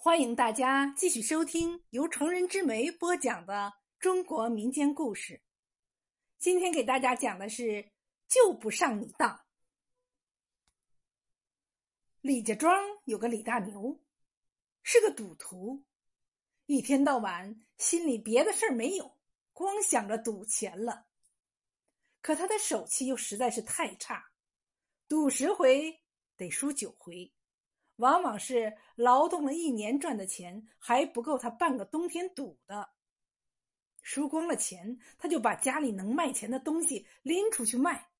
欢迎大家继续收听由成人之美播讲的中国民间故事。今天给大家讲的是“就不上你当”。李家庄有个李大牛，是个赌徒，一天到晚心里别的事儿没有，光想着赌钱了。可他的手气又实在是太差，赌十回得输九回。往往是劳动了一年赚的钱还不够他半个冬天赌的，输光了钱，他就把家里能卖钱的东西拎出去卖。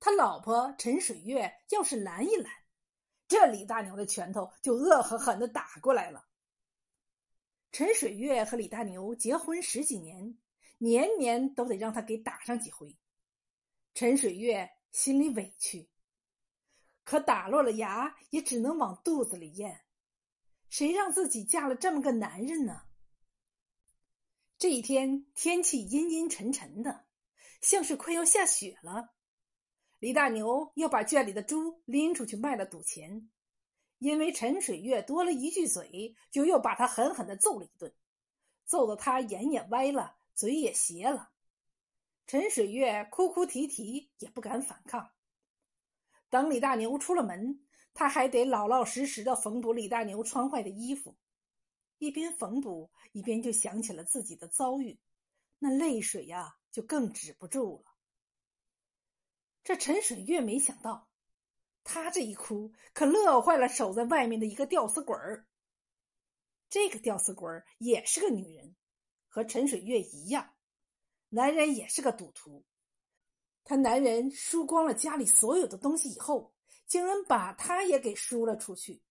他老婆陈水月要是拦一拦，这李大牛的拳头就恶狠狠的打过来了。陈水月和李大牛结婚十几年，年年都得让他给打上几回。陈水月心里委屈。可打落了牙，也只能往肚子里咽。谁让自己嫁了这么个男人呢？这一天天气阴阴沉沉的，像是快要下雪了。李大牛要把圈里的猪拎出去卖了赌钱，因为陈水月多了一句嘴，就又把他狠狠的揍了一顿，揍得他眼也歪了，嘴也斜了。陈水月哭哭啼啼，也不敢反抗。等李大牛出了门，他还得老老实实的缝补李大牛穿坏的衣服，一边缝补一边就想起了自己的遭遇，那泪水呀就更止不住了。这陈水月没想到，他这一哭可乐坏了守在外面的一个吊死鬼儿。这个吊死鬼儿也是个女人，和陈水月一样，男人也是个赌徒。他男人输光了家里所有的东西以后，竟然把他也给输了出去。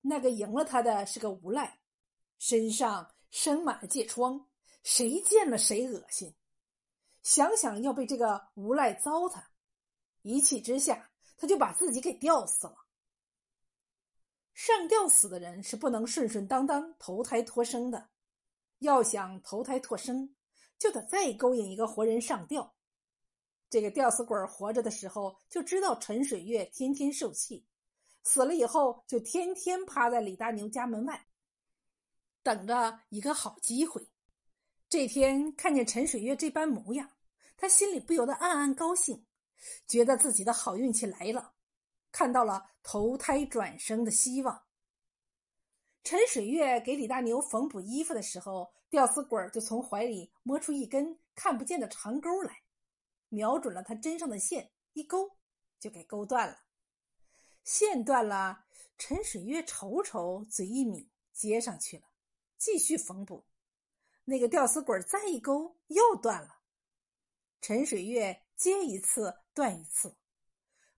那个赢了他的是个无赖，身上生满了疥疮，谁见了谁恶心。想想要被这个无赖糟蹋，一气之下，他就把自己给吊死了。上吊死的人是不能顺顺当当投胎脱生的，要想投胎脱生，就得再勾引一个活人上吊。这个吊死鬼活着的时候就知道陈水月天天受气，死了以后就天天趴在李大牛家门外，等着一个好机会。这天看见陈水月这般模样，他心里不由得暗暗高兴，觉得自己的好运气来了，看到了投胎转生的希望。陈水月给李大牛缝补衣服的时候，吊死鬼就从怀里摸出一根看不见的长钩来。瞄准了他针上的线，一勾就给勾断了。线断了，陈水月瞅瞅，嘴一抿，接上去了，继续缝补。那个吊死鬼再一勾，又断了。陈水月接一次，断一次，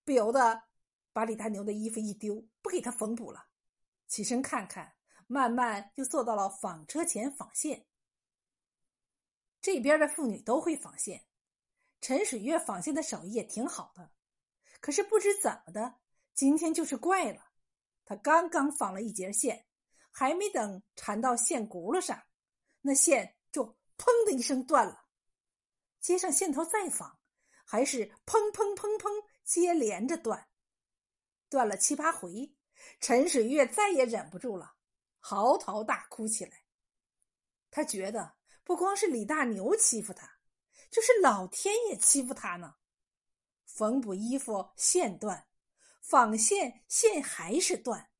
不由得把李大牛的衣服一丢，不给他缝补了，起身看看，慢慢就坐到了纺车前纺线。这边的妇女都会纺线。陈水月纺线的手艺也挺好的，可是不知怎么的，今天就是怪了。他刚刚纺了一截线，还没等缠到线轱辘上，那线就砰的一声断了。接上线头再纺，还是砰砰砰砰接连着断，断了七八回，陈水月再也忍不住了，嚎啕大哭起来。他觉得不光是李大牛欺负他。就是老天爷欺负他呢，缝补衣服线断，纺线线还是断。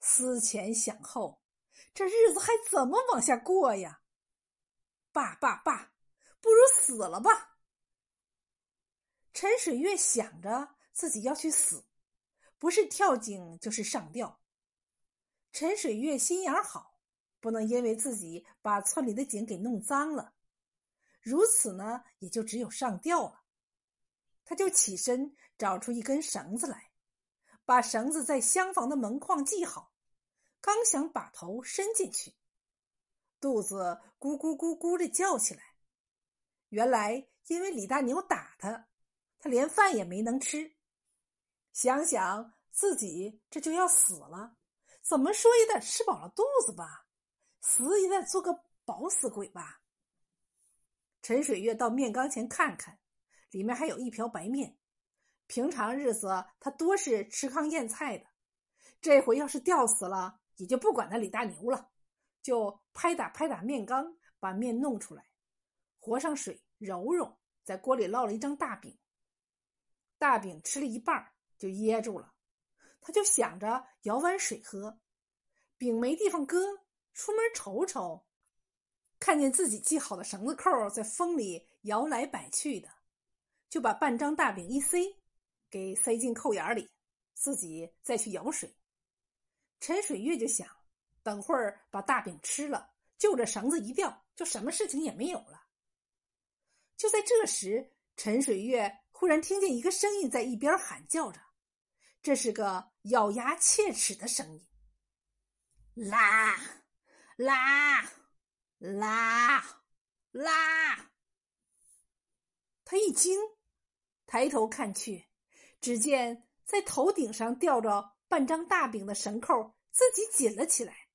思前想后，这日子还怎么往下过呀？罢罢罢，不如死了吧。陈水月想着自己要去死，不是跳井就是上吊。陈水月心眼好，不能因为自己把村里的井给弄脏了。如此呢，也就只有上吊了。他就起身找出一根绳子来，把绳子在厢房的门框系好，刚想把头伸进去，肚子咕咕咕咕的叫起来。原来因为李大牛打他，他连饭也没能吃。想想自己这就要死了，怎么说也得吃饱了肚子吧，死也得做个饱死鬼吧。陈水月到面缸前看看，里面还有一瓢白面。平常日子他多是吃糠咽菜的，这回要是吊死了，也就不管那李大牛了，就拍打拍打面缸，把面弄出来，和上水揉揉，在锅里烙了一张大饼。大饼吃了一半就噎住了，他就想着舀碗水喝，饼没地方搁，出门瞅瞅，看见自己系好的绳子扣在风里摇来摆去的，就把半张大饼一塞，给塞进扣眼里，自己再去舀水。陈水月就想，等会儿把大饼吃了，就着绳子一掉，就什么事情也没有了。就在这时，陈水月忽然听见一个声音在一边喊叫着，这是个咬牙切齿的声音：“拉，拉，拉，拉！”他一惊，抬头看去，只见在头顶上吊着。半张大饼的绳扣自己紧了起来，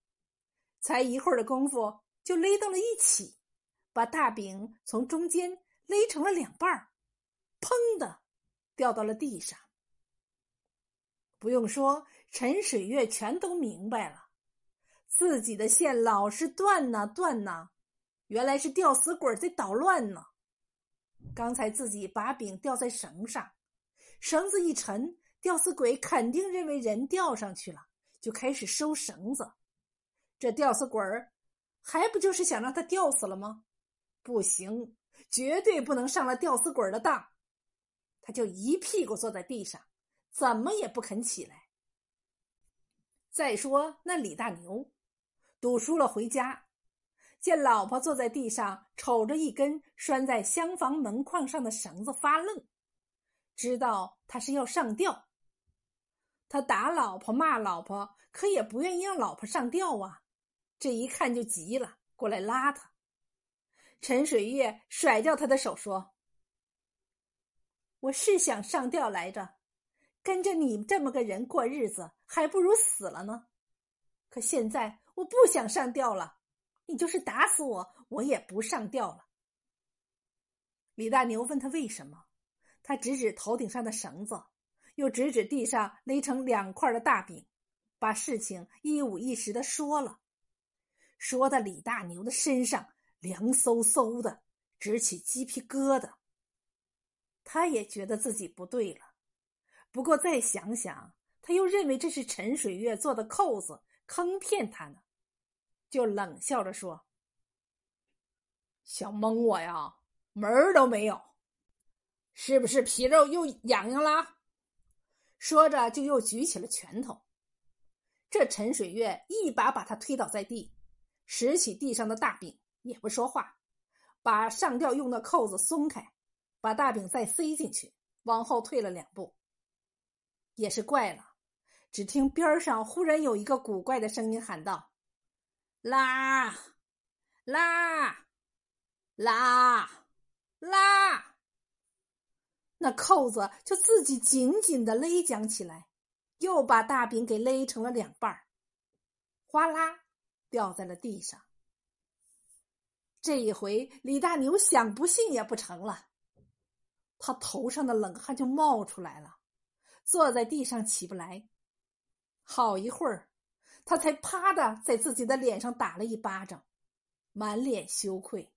才一会儿的功夫就勒到了一起，把大饼从中间勒成了两半儿，砰的掉到了地上。不用说，陈水月全都明白了，自己的线老是断呐断呐，原来是吊死鬼在捣乱呢。刚才自己把饼吊在绳上，绳子一沉。吊死鬼肯定认为人吊上去了，就开始收绳子。这吊死鬼还不就是想让他吊死了吗？不行，绝对不能上了吊死鬼的当。他就一屁股坐在地上，怎么也不肯起来。再说那李大牛，赌输了回家，见老婆坐在地上，瞅着一根拴在厢房门框上的绳子发愣，知道他是要上吊。他打老婆骂老婆，可也不愿意让老婆上吊啊！这一看就急了，过来拉他。陈水月甩掉他的手，说：“我是想上吊来着，跟着你这么个人过日子，还不如死了呢。可现在我不想上吊了，你就是打死我，我也不上吊了。”李大牛问他为什么，他指指头顶上的绳子。又指指地上勒成两块的大饼，把事情一五一十的说了，说的李大牛的身上凉飕飕的，直起鸡皮疙瘩。他也觉得自己不对了，不过再想想，他又认为这是陈水月做的扣子，坑骗他呢，就冷笑着说：“想蒙我呀，门儿都没有，是不是皮肉又痒痒了？”说着，就又举起了拳头。这陈水月一把把他推倒在地，拾起地上的大饼，也不说话，把上吊用的扣子松开，把大饼再塞进去，往后退了两步。也是怪了，只听边上忽然有一个古怪的声音喊道：“拉，拉，拉，拉。”那扣子就自己紧紧的勒紧起来，又把大饼给勒成了两半哗啦掉在了地上。这一回，李大牛想不信也不成了，他头上的冷汗就冒出来了，坐在地上起不来。好一会儿，他才啪的在自己的脸上打了一巴掌，满脸羞愧。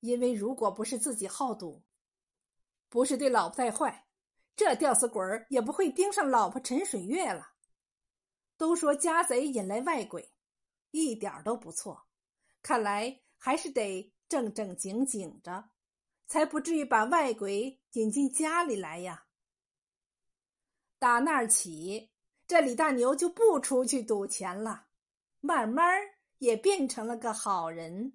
因为如果不是自己好赌。不是对老婆太坏，这吊死鬼也不会盯上老婆陈水月了。都说家贼引来外鬼，一点都不错。看来还是得正正经经着，才不至于把外鬼引进家里来呀。打那儿起，这李大牛就不出去赌钱了，慢慢也变成了个好人。